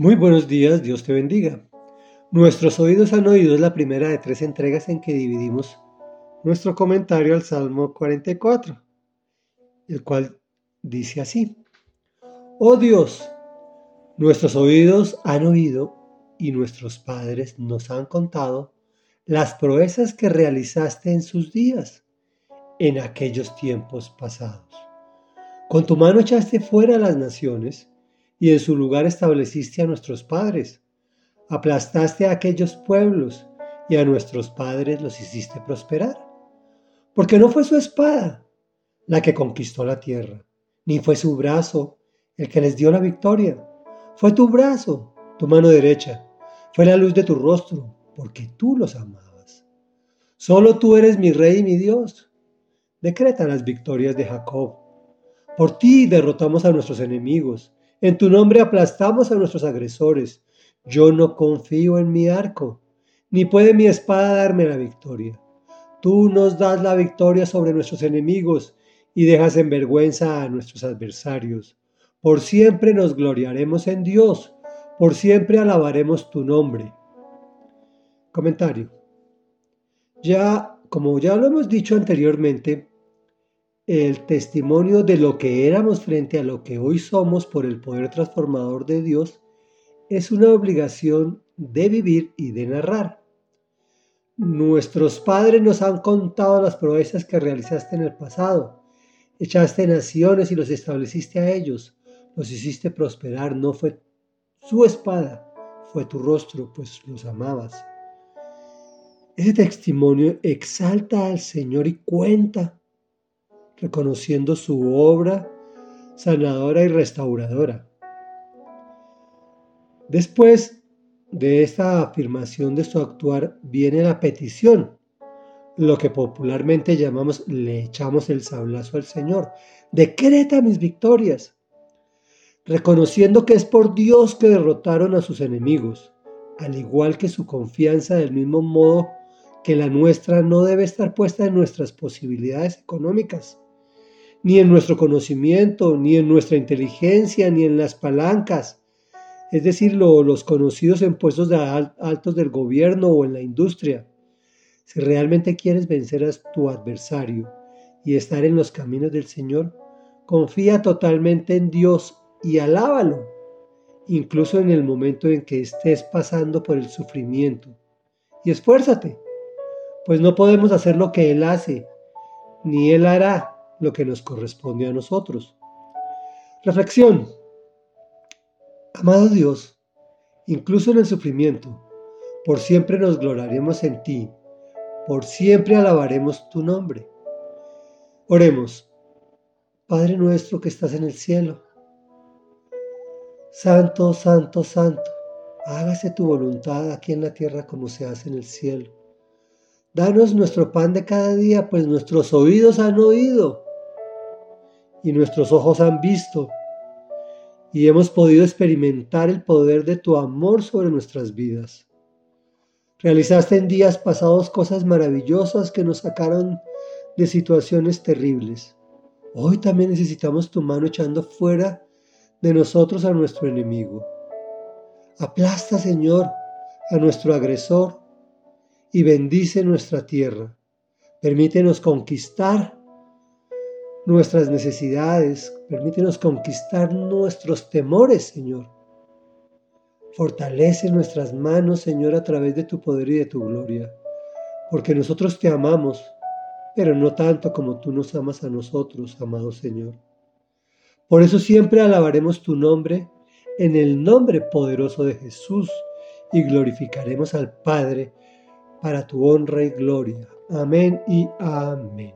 Muy buenos días, Dios te bendiga. Nuestros oídos han oído la primera de tres entregas en que dividimos nuestro comentario al Salmo 44, el cual dice así. Oh Dios, nuestros oídos han oído y nuestros padres nos han contado las proezas que realizaste en sus días, en aquellos tiempos pasados. Con tu mano echaste fuera a las naciones y en su lugar estableciste a nuestros padres. Aplastaste a aquellos pueblos y a nuestros padres los hiciste prosperar. Porque no fue su espada la que conquistó la tierra, ni fue su brazo el que les dio la victoria. Fue tu brazo, tu mano derecha, fue la luz de tu rostro, porque tú los amabas. Solo tú eres mi rey y mi Dios. Decreta las victorias de Jacob. Por ti derrotamos a nuestros enemigos en tu nombre aplastamos a nuestros agresores. Yo no confío en mi arco, ni puede mi espada darme la victoria. Tú nos das la victoria sobre nuestros enemigos y dejas en vergüenza a nuestros adversarios. Por siempre nos gloriaremos en Dios, por siempre alabaremos tu nombre. Comentario. Ya, como ya lo hemos dicho anteriormente, el testimonio de lo que éramos frente a lo que hoy somos por el poder transformador de Dios es una obligación de vivir y de narrar. Nuestros padres nos han contado las proezas que realizaste en el pasado. Echaste naciones y los estableciste a ellos. Los hiciste prosperar. No fue su espada, fue tu rostro, pues los amabas. Ese testimonio exalta al Señor y cuenta reconociendo su obra sanadora y restauradora. Después de esta afirmación de su actuar viene la petición, lo que popularmente llamamos le echamos el sablazo al Señor. Decreta mis victorias, reconociendo que es por Dios que derrotaron a sus enemigos, al igual que su confianza del mismo modo que la nuestra no debe estar puesta en nuestras posibilidades económicas, ni en nuestro conocimiento, ni en nuestra inteligencia, ni en las palancas, es decir, los conocidos en puestos de altos del gobierno o en la industria. Si realmente quieres vencer a tu adversario y estar en los caminos del Señor, confía totalmente en Dios y alábalo, incluso en el momento en que estés pasando por el sufrimiento. Y esfuérzate, pues no podemos hacer lo que Él hace, ni Él hará lo que nos corresponde a nosotros. Reflexión. Amado Dios, incluso en el sufrimiento, por siempre nos gloriaremos en ti, por siempre alabaremos tu nombre. Oremos. Padre nuestro que estás en el cielo, Santo, Santo, Santo, hágase tu voluntad aquí en la tierra como se hace en el cielo. Danos nuestro pan de cada día, pues nuestros oídos han oído y nuestros ojos han visto y hemos podido experimentar el poder de tu amor sobre nuestras vidas. Realizaste en días pasados cosas maravillosas que nos sacaron de situaciones terribles. Hoy también necesitamos tu mano echando fuera de nosotros a nuestro enemigo. Aplasta, Señor, a nuestro agresor y bendice nuestra tierra. Permítenos conquistar nuestras necesidades, permítenos conquistar nuestros temores, Señor. Fortalece nuestras manos, Señor, a través de tu poder y de tu gloria, porque nosotros te amamos, pero no tanto como tú nos amas a nosotros, amado Señor. Por eso siempre alabaremos tu nombre en el nombre poderoso de Jesús y glorificaremos al Padre para tu honra y gloria. Amén y amén.